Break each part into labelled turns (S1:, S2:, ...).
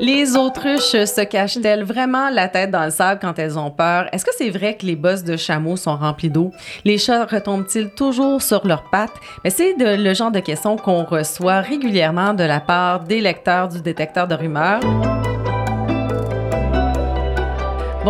S1: Les autruches se cachent-elles vraiment la tête dans le sable quand elles ont peur? Est-ce que c'est vrai que les bosses de chameaux sont remplis d'eau? Les chats retombent-ils toujours sur leurs pattes? Mais c'est le genre de questions qu'on reçoit régulièrement de la part des lecteurs du détecteur de rumeurs.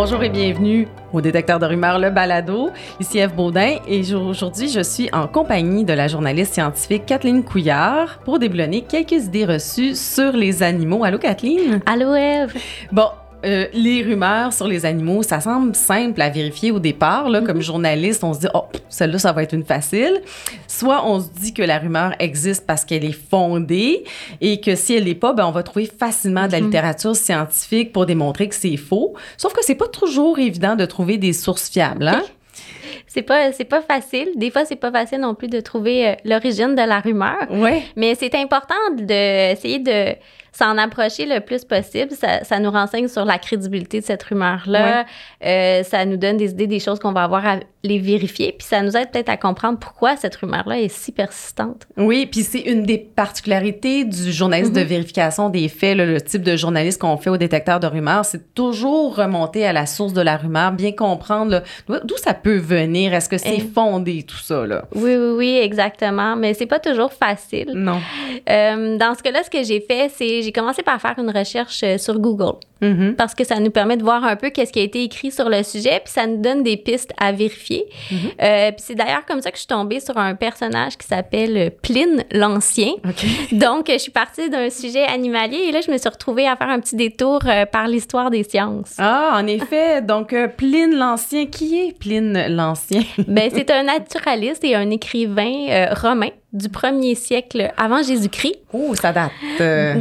S1: Bonjour et bienvenue au détecteur de rumeurs Le Balado. Ici Eve Baudin et aujourd'hui, je suis en compagnie de la journaliste scientifique Kathleen Couillard pour déblonner quelques idées reçues sur les animaux. Allô Kathleen?
S2: Allô Eve?
S1: Bon, euh, les rumeurs sur les animaux, ça semble simple à vérifier au départ. Là, Comme journaliste, on se dit, oh, celle-là, ça va être une facile. Soit on se dit que la rumeur existe parce qu'elle est fondée et que si elle n'est pas, ben, on va trouver facilement de la mhm. littérature scientifique pour démontrer que c'est faux. Sauf que c'est pas toujours évident de trouver des sources fiables. Hein?
S2: c'est pas c'est pas facile. Des fois, c'est pas facile non plus de trouver euh, l'origine de la rumeur.
S1: Ouais.
S2: Mais c'est important d'essayer de s'en approcher le plus possible. Ça, ça, nous renseigne sur la crédibilité de cette rumeur-là. Euh, ça nous donne des idées des choses qu'on va avoir à les vérifier. Puis ça nous aide peut-être à comprendre pourquoi cette rumeur-là est si persistante.
S1: Oui, puis c'est une des particularités du journaliste de mhm. vérification des faits, le type de journaliste qu'on fait au détecteur de rumeurs, c'est toujours remonter à la source de la rumeur, bien comprendre d'où ça peut venir. Est-ce que c'est fondé tout ça là?
S2: Oui, oui, oui, exactement. Mais c'est pas toujours facile.
S1: Non.
S2: Euh, dans ce cas-là, ce que j'ai fait, c'est j'ai commencé par faire une recherche euh, sur Google. Mm-hmm. Parce que ça nous permet de voir un peu qu'est-ce qui a été écrit sur le sujet, puis ça nous donne des pistes à vérifier. Mm-hmm. Euh, puis c'est d'ailleurs comme ça que je suis tombée sur un personnage qui s'appelle euh, Pline l'Ancien. Donc, je suis partie d'un sujet animalier et là, je me suis retrouvée à faire un petit détour par l'histoire des sciences.
S1: Ah, en effet. Donc, Pline l'Ancien, qui est Pline l'Ancien?
S2: ben, c'est un naturaliste et un écrivain romain du premier siècle avant Jésus-Christ.
S1: Oh, ça date.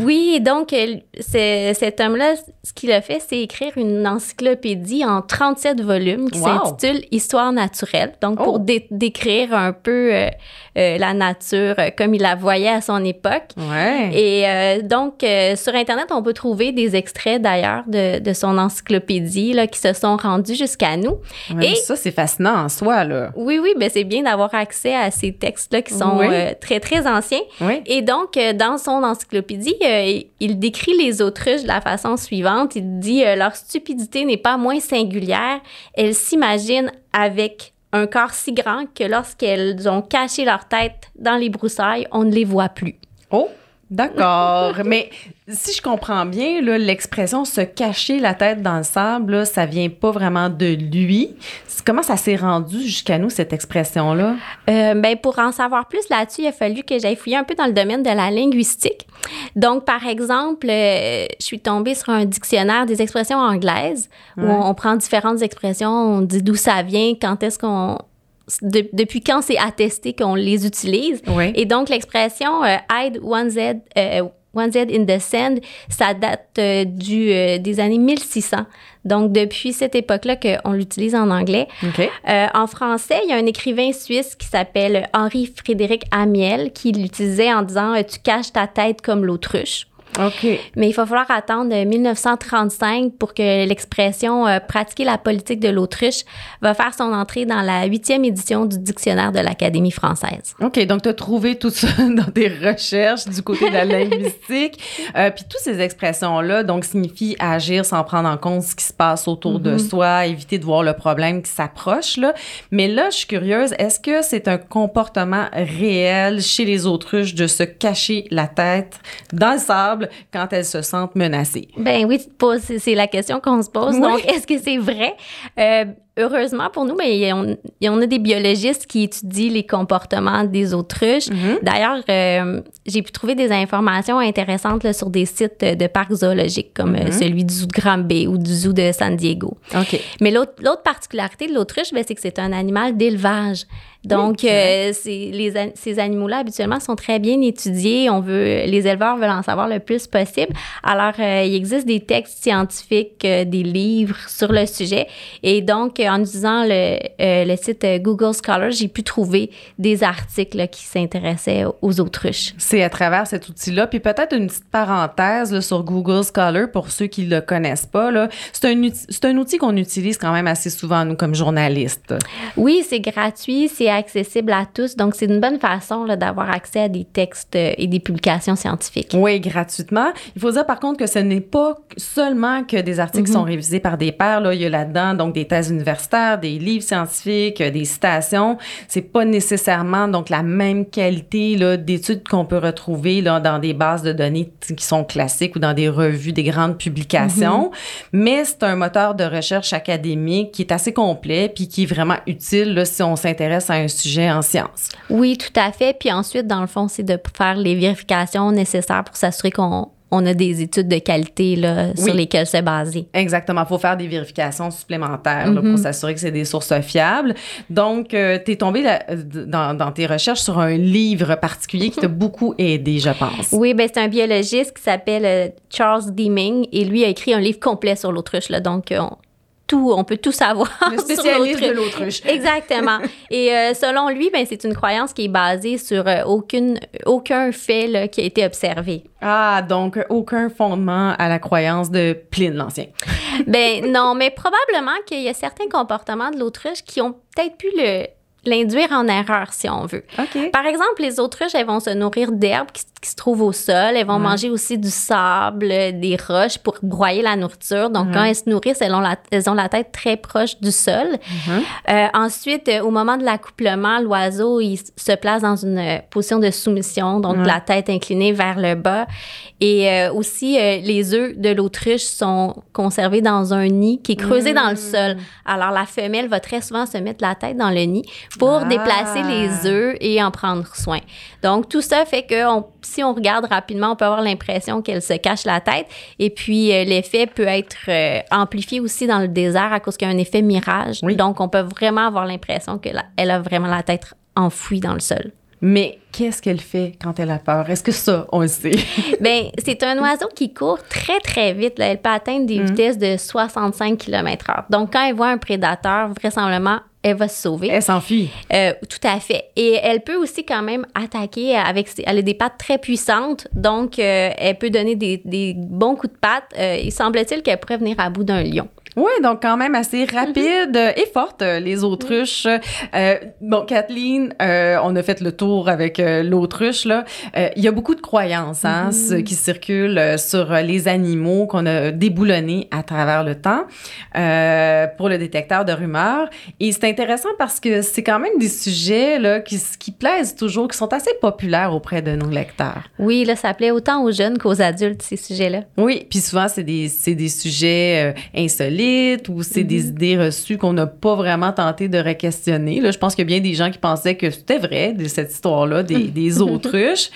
S2: Oui, donc cet homme-là, ce qu'il a fait, c'est écrire une encyclopédie en 37 volumes qui s'intitule Histoire naturelle. Donc, pour oh. décrire un peu euh, euh, la nature comme il la voyait à son époque.
S1: Ouais.
S2: Et euh, donc, sur Internet, on peut trouver des extraits d'ailleurs de, de, son encyclopédie là, qui se sont rendus jusqu'à nous.
S1: Et ça, c'est fascinant en soi. Là.
S2: Oui, oui, ben, c'est bien d'avoir accès à ces textes-là qui sont très, très anciens.
S1: Oui.
S2: Et donc, dans son encyclopédie, il décrit les autruches de la façon suivante. Il dit euh, Leur stupidité n'est pas moins singulière. Elles s'imaginent avec un corps si grand que lorsqu'elles ont caché leur tête dans les broussailles, on ne les voit plus.
S1: Oh! D'accord. Mais si je comprends bien, l'expression se cacher la tête dans le sable, ça vient pas vraiment de lui. Comment ça s'est rendu jusqu'à nous, cette expression-là?
S2: Euh, ben, pour en savoir plus là-dessus, il a fallu que j'aille fouiller un peu dans le domaine de la linguistique. Donc, par exemple, euh, je suis tombée sur un dictionnaire des expressions anglaises où on, prend différentes expressions, on dit d'où ça vient, quand est-ce qu'on depuis quand c'est attesté qu'on les utilise. Et donc, l'expression euh, hide one Z, euh, one Z in the sand, ça date euh, du, des années 1600. Donc, depuis cette époque-là qu'on l'utilise en anglais. en français, il y a un écrivain suisse qui s'appelle Henri-Frédéric Amiel qui l'utilisait en disant Tu caches ta tête comme l'autruche. Mais il va falloir attendre 1935 pour que l'expression euh, pratiquer la politique de l'Autriche va faire son entrée dans la huitième édition du dictionnaire de l'Académie française.
S1: OK, donc tu as trouvé tout ça dans tes recherches du côté de la linguistique. euh, Puis toutes ces expressions-là, donc, signifient agir sans prendre en compte ce qui se passe autour de mm-hmm. soi, éviter de voir le problème qui s'approche. Là. Mais là, je suis curieuse, est-ce que c'est un comportement réel chez les autruches de se cacher la tête dans le sable quand elles se sentent menacées?
S2: Ben oui, c'est la question qu'on se pose. Donc, est-ce que c'est vrai? Euh, heureusement pour nous, mais on, on, a des biologistes qui étudient les comportements des autruches. Mm-hmm. D'ailleurs, euh, j'ai pu trouver des informations intéressantes sur des sites de parcs zoologiques comme euh, mm-hmm. celui du zoo de Granby ou du zoo de San Diego.
S1: OK.
S2: Mais l'autre particularité de l'autruche, ben, c'est que c'est un animal d'élevage. Donc, euh, les, ces animaux-là, habituellement, sont très bien étudiés. On veut, les éleveurs veulent en savoir le plus possible. Alors, il existe des textes scientifiques, des livres sur le sujet. Et donc, en utilisant le, euh, le site euh, Google Scholar, j'ai pu trouver des articles qui s'intéressaient aux autruches.
S1: C'est à travers cet outil-là. Puis peut-être une petite parenthèse sur Google Scholar pour ceux qui ne le connaissent pas. C'est un, un outil qu'on utilise quand même assez souvent, nous, comme journalistes.
S2: Oui, c'est gratuit, c'est accessible à tous. Donc, c'est une bonne façon d'avoir accès à des textes et des publications scientifiques.
S1: Oui, gratuitement. Il faut dire par contre que ce n'est pas seulement que des articles qui sont révisés par des pairs. Là, il y a là-dedans donc des thèses universitaires, des livres scientifiques, des citations. C'est pas nécessairement donc la même qualité là, d'études qu'on peut retrouver là, dans des bases de données qui sont classiques ou dans des revues, des grandes publications. Mhm. Mais c'est un moteur de recherche académique qui est assez complet puis qui est vraiment utile là, si on s'intéresse à un sujet en sciences.
S2: Oui, tout à fait. Puis ensuite, dans le fond, c'est de faire les vérifications nécessaires pour s'assurer qu'on on a des études de qualité là, sur lesquelles se baser.
S1: Exactement. Il faut faire des vérifications supplémentaires pour mm-hmm. s'assurer que c'est des sources fiables. Donc, euh, tu es tombé dans, tes recherches sur un livre particulier qui t'a beaucoup aidé, je pense.
S2: Oui, ben c'est un biologiste qui s'appelle euh, Charles Deeming et lui a écrit un livre complet sur l'autruche. Donc, on, tout, on peut tout savoir.
S1: Le spécialiste de l'autruche.
S2: Exactement. Et euh, selon lui, ben, c'est une croyance qui est basée sur euh, aucune, aucun fait là, qui a été observé.
S1: Ah, donc aucun fondement à la croyance de Pline l'Ancien.
S2: ben non, mais probablement qu'il y a certains comportements de l'autruche qui ont peut-être pu le, l'induire en erreur, si on veut. Par exemple, les autruches, elles vont se nourrir d'herbes qui, se trouvent au sol. Elles vont manger aussi du sable, des roches pour broyer la nourriture. Donc, quand elles se nourrissent, elles ont, la, elles ont la tête très proche du sol. Mhm. Euh, ensuite, au moment de l'accouplement, l'oiseau, il se place dans une position de soumission, donc la tête inclinée vers le bas. Et euh, aussi, euh, les œufs de l'autruche sont conservés dans un nid qui est creusé dans le mm. sol. Alors, la femelle va très souvent se mettre la tête dans le nid pour ah. déplacer les œufs et en prendre soin. Donc, tout ça fait que si on regarde rapidement, on peut avoir l'impression qu'elle se cache la tête. Et puis, euh, l'effet peut être amplifié aussi dans le désert à cause qu'il y a un effet mirage. Donc, on peut vraiment avoir l'impression qu'elle a vraiment la tête enfouie dans le sol.
S1: Mais qu'est-ce qu'elle fait quand elle a peur? Est-ce que ça, on le sait?
S2: Bien, c'est un oiseau qui court très, très vite. Elle peut atteindre des mm. vitesses de 65 km/h. Donc, quand elle voit un prédateur, vraisemblablement, elle va se sauver.
S1: Elle s'enfuit.
S2: Euh, tout à fait. Et elle peut aussi quand même attaquer avec... Elle a des pattes très puissantes, donc euh, elle peut donner des, des, bons coups de patte. Euh, il semble-t-il qu'elle pourrait venir à bout d'un lion.
S1: Oui, donc quand même assez rapide et forte, les autruches. Euh, bon, Kathleen, euh, on a fait le tour avec euh, l'autruche. Là. Euh, il y a beaucoup de croyances hein, mm-hmm. qui circulent euh, sur les animaux qu'on a déboulonnés à travers le temps pour le détecteur de rumeurs. Et c'est intéressant parce que c'est quand même des sujets là, qui, qui plaisent toujours, qui sont assez populaires auprès de nos lecteurs.
S2: Oui, là, ça plaît autant aux jeunes qu'aux adultes, ces sujets-là.
S1: Oui, puis souvent, c'est des, des sujets insolites ou c'est des mm-hmm. idées reçues qu'on n'a pas vraiment tenté de re-questionner. Là, je pense qu'il y a bien des gens qui pensaient que c'était vrai, de cette histoire-là, des, des autruches.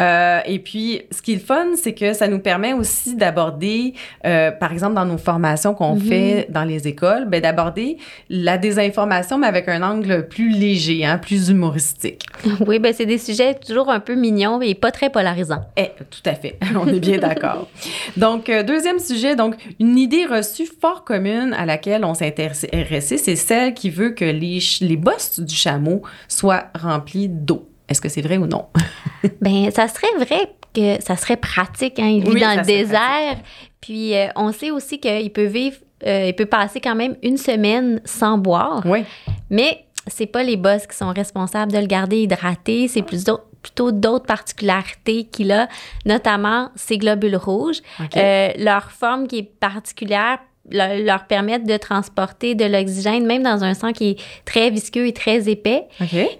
S1: Euh, et puis, ce qui est le fun, c'est que ça nous permet aussi d'aborder, euh, par exemple, dans nos formations qu'on mm-hmm. fait dans les écoles, ben, d'aborder la désinformation, mais avec un angle plus léger, hein, plus humoristique.
S2: Oui, ben c'est des sujets toujours un peu mignons et pas très polarisants.
S1: Eh, tout à fait. On est bien d'accord. donc, euh, deuxième sujet, donc, une idée reçue fort commune à laquelle on s'est intéressé, c'est celle qui veut que les, les bosses du chameau soient remplis d'eau. Est-ce que c'est vrai ou non?
S2: ben, ça serait vrai que ça serait pratique. Hein? Il vit dans le désert. Puis euh, on sait aussi qu'il peut vivre, euh, il peut passer quand même une semaine sans boire.
S1: Oui.
S2: Mais c'est pas les bosses qui sont responsables de le garder hydraté, c'est plutôt d'autres particularités qu'il a, notamment ses globules rouges. Euh, leur forme qui est particulière leur permettre de transporter de l'oxygène, même dans un sang qui est très visqueux et très épais.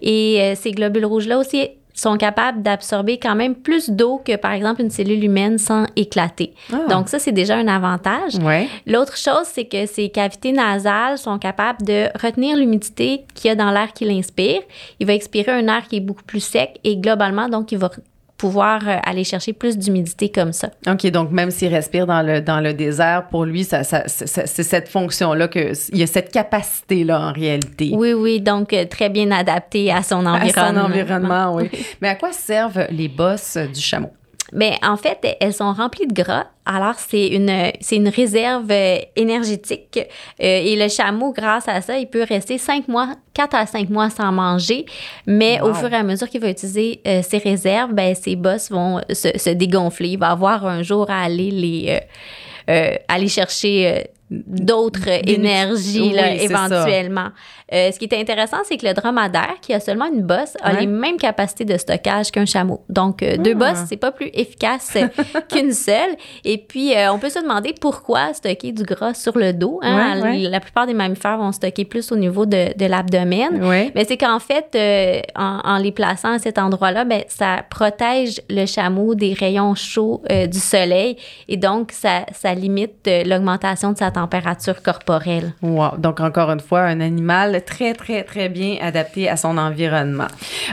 S2: Et euh, ces globules rouges-là aussi sont capables d'absorber quand même plus d'eau que, par exemple, une cellule humaine sans éclater. Ah. Donc, ça, c'est déjà un avantage. L'autre chose, c'est que ces cavités nasales sont capables de retenir l'humidité qu'il y a dans l'air qu'il inspire. Il va expirer un air qui est beaucoup plus sec et globalement, donc, il va pouvoir euh, aller chercher plus d'humidité comme ça.
S1: OK, donc même s'il respire dans le, dans le désert, pour lui, ça, ça, c'est cette fonction-là, qu'il y a cette capacité-là en réalité.
S2: Oui, oui, donc euh, très bien adapté à son environnement.
S1: À son environnement, oui. Mais à quoi servent les bosses du chameau?
S2: Ben, en fait, elles sont remplies de gras. Alors, c'est une, c'est une réserve euh, énergétique. Euh, et le chameau, grâce à ça, il peut rester 5 mois, 4 à 5 mois sans manger. Mais au fur et à mesure qu'il va utiliser euh, ses réserves, ben, ses bosses vont se, se, dégonfler. Il va avoir un jour à aller les, aller chercher d'autres énergies là, éventuellement. Euh, ce qui est intéressant, c'est que le dromadaire, qui a seulement une bosse, a les mêmes capacités de stockage qu'un chameau. Donc, euh, deux ah. bosses, c'est pas plus efficace qu'une seule. Et puis, euh, on peut se demander pourquoi stocker du gras sur le dos. Hein? La plupart des mammifères vont stocker plus au niveau de, de l'abdomen. Mais c'est qu'en fait, en, en, les plaçant à cet endroit-là, ben, ça protège le chameau des rayons chauds du soleil et donc ça, ça limite l'augmentation de sa température corporelle.
S1: Wow. Donc, encore une fois, un animal très, très, très bien adapté à son environnement.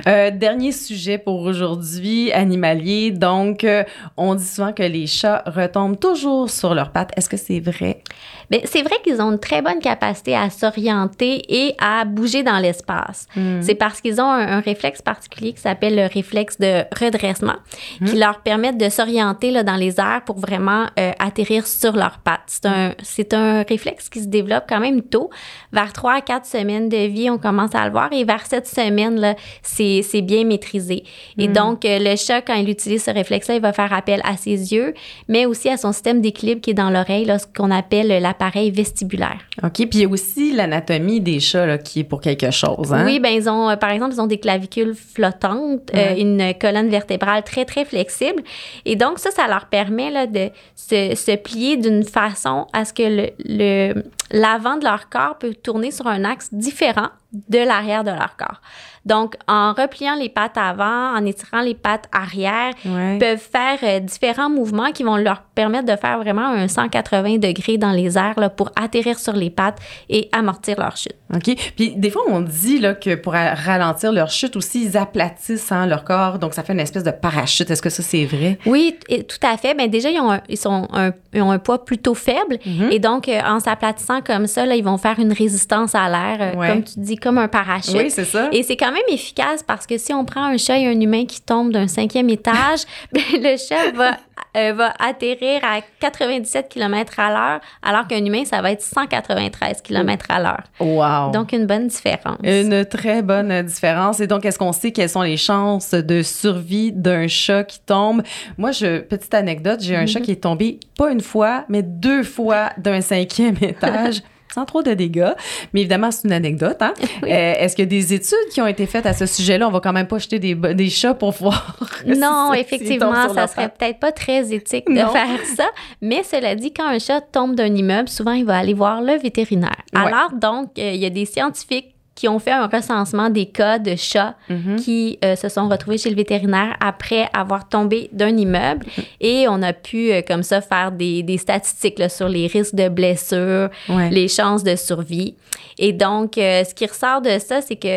S1: Euh, dernier sujet pour aujourd'hui, animalier. Donc, euh, on dit souvent que les chats retombent toujours sur leurs pattes. Est-ce que c'est vrai?
S2: Bien, c'est vrai qu'ils ont une très bonne capacité à s'orienter et à bouger dans l'espace. Hmm. C'est parce qu'ils ont un, réflexe particulier qui s'appelle le réflexe de redressement, qui hmm. leur permet de s'orienter dans les airs pour vraiment euh, atterrir sur leurs pattes. C'est un, c'est un réflexe qui se développe quand même tôt. Vers 3 à 4 semaines de vie, on commence à le voir et vers 7 semaines, là, c'est, c'est bien maîtrisé. Et hmm. donc, euh, le chat, quand il utilise ce réflexe-là, il va faire appel à ses yeux, mais aussi à son système d'équilibre qui est dans l'oreille, là, ce qu'on appelle l'appareil vestibulaire.
S1: OK. Puis il y a aussi l'anatomie des chats là, qui est pour quelque chose. Hein?
S2: Oui, ben ils ont, euh, par exemple, ils ont des clavicules flottantes, euh, une colonne vertébrale très, très flexible. Et donc, ça, ça leur permet là, de se, se plier d'une façon à ce que le, le, l'avant de leur corps peut tourner sur un axe différent de l'arrière de leur corps. Donc, en repliant les pattes avant, en étirant les pattes arrière, ils peuvent faire euh, différents mouvements qui vont leur permettre de faire vraiment un 180 degrés dans les airs là, pour atterrir sur les pattes et amortir leur chute.
S1: OK. Puis des fois, on dit là, que pour ralentir leur chute aussi, ils aplatissent hein, leur corps. Donc, ça fait une espèce de parachute. Est-ce que ça, c'est vrai?
S2: Oui, tout à fait. Bien, déjà, ils ont un, ils sont un, ont un poids plutôt faible. Mm-hmm. Et donc, euh, en s'aplatissant comme ça, là, ils vont faire une résistance à l'air, euh, comme tu dis, comme un parachute.
S1: Oui, c'est ça.
S2: Et c'est quand même efficace parce que si on prend un chat et un humain qui tombe d'un cinquième étage, ben, le chat va, euh, va atterrir à 97 km à l'heure, alors qu'un humain, ça va être 193 km à l'heure.
S1: Wow.
S2: Donc, une bonne différence.
S1: Une très bonne différence. Et donc, est-ce qu'on sait quelles sont les chances de survie d'un chat qui tombe? Moi, je, petite anecdote, j'ai un chat mhm. qui est tombé pas une fois, mais deux fois d'un cinquième étage sans trop de dégâts. Mais évidemment, c'est une anecdote. Hein? Euh, est-ce qu'il y a des études qui ont été faites à ce sujet-là? On va quand même pas jeter des, des chats pour voir.
S2: Non, effectivement, ça serait peut-être pas très éthique de faire ça. Mais cela dit, quand un chat tombe d'un immeuble, souvent, il va aller voir le vétérinaire. Alors, donc, euh, il y a des scientifiques qui ont fait un recensement des cas de chats mhm. qui euh, se sont retrouvés chez le vétérinaire après avoir tombé d'un immeuble. Mhm. Et on a pu, euh, comme ça, faire des, des statistiques là, sur les risques de blessures, les chances de survie. Et donc, euh, ce qui ressort de ça, c'est que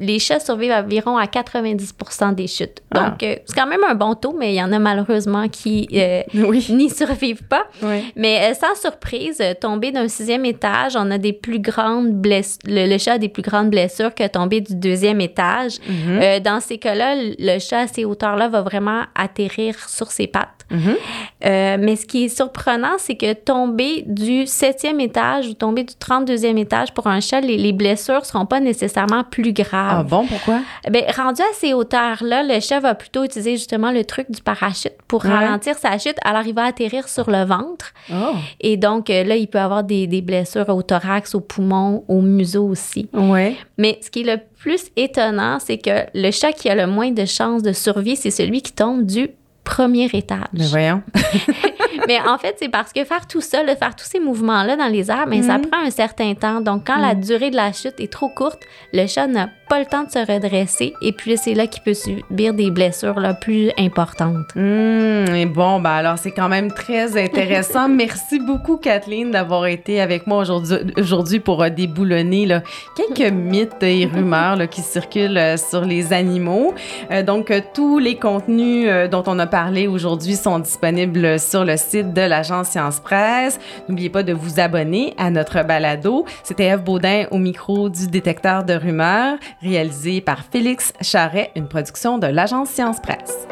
S2: les chats survivent environ à 90% des chutes. Ah. Donc, c'est quand même un bon taux, mais il y en a malheureusement qui n'y survivent pas. Mais sans surprise, tomber d'un sixième étage, on a des plus grandes blessures. le chat des plus grandes blessures que tomber du deuxième étage. Mhm. Euh, dans ces cas-là, le chat à ces hauteurs-là va vraiment atterrir sur ses pattes. Euh, mais ce qui est surprenant, c'est que tomber du septième étage ou tomber du 32e étage pour un chat, les, blessures ne seront pas nécessairement plus graves.
S1: Ah bon, pourquoi?
S2: Bien, rendu à ces hauteurs-là, le chat va plutôt utiliser justement le truc du parachute pour ralentir sa chute. Alors, il va atterrir sur le ventre. Oh. Et donc, euh, là, il peut avoir des, des blessures au thorax, au poumon, au museau aussi.
S1: Ouais.
S2: Mais ce qui est le plus étonnant, c'est que le chat qui a le moins de chances de survie, c'est celui qui tombe du premier étage.
S1: Mais voyons.
S2: mais en fait, c'est parce que faire tout ça, faire tous ces mouvements-là dans les airs, mais ça mhm. prend un certain temps. Donc, quand la mhm. durée de la chute est trop courte, le chat n'a pas le temps de se redresser et puis c'est là qu'il peut subir des blessures là, plus importantes.
S1: Mmh, et bon, ben alors c'est quand même très intéressant. Merci beaucoup, Kathleen, d'avoir été avec moi aujourd'hui, aujourd'hui pour euh, déboulonner là, quelques mythes et rumeurs là, qui circulent euh, sur les animaux. Euh, donc, tous les contenus dont on a parlé aujourd'hui sont disponibles sur le site de l'agence Science Presse. N'oubliez pas de vous abonner à notre balado. C'était Eve Baudin au micro du détecteur de rumeurs, réalisé par Félix Charret, une production de l'agence Science Presse.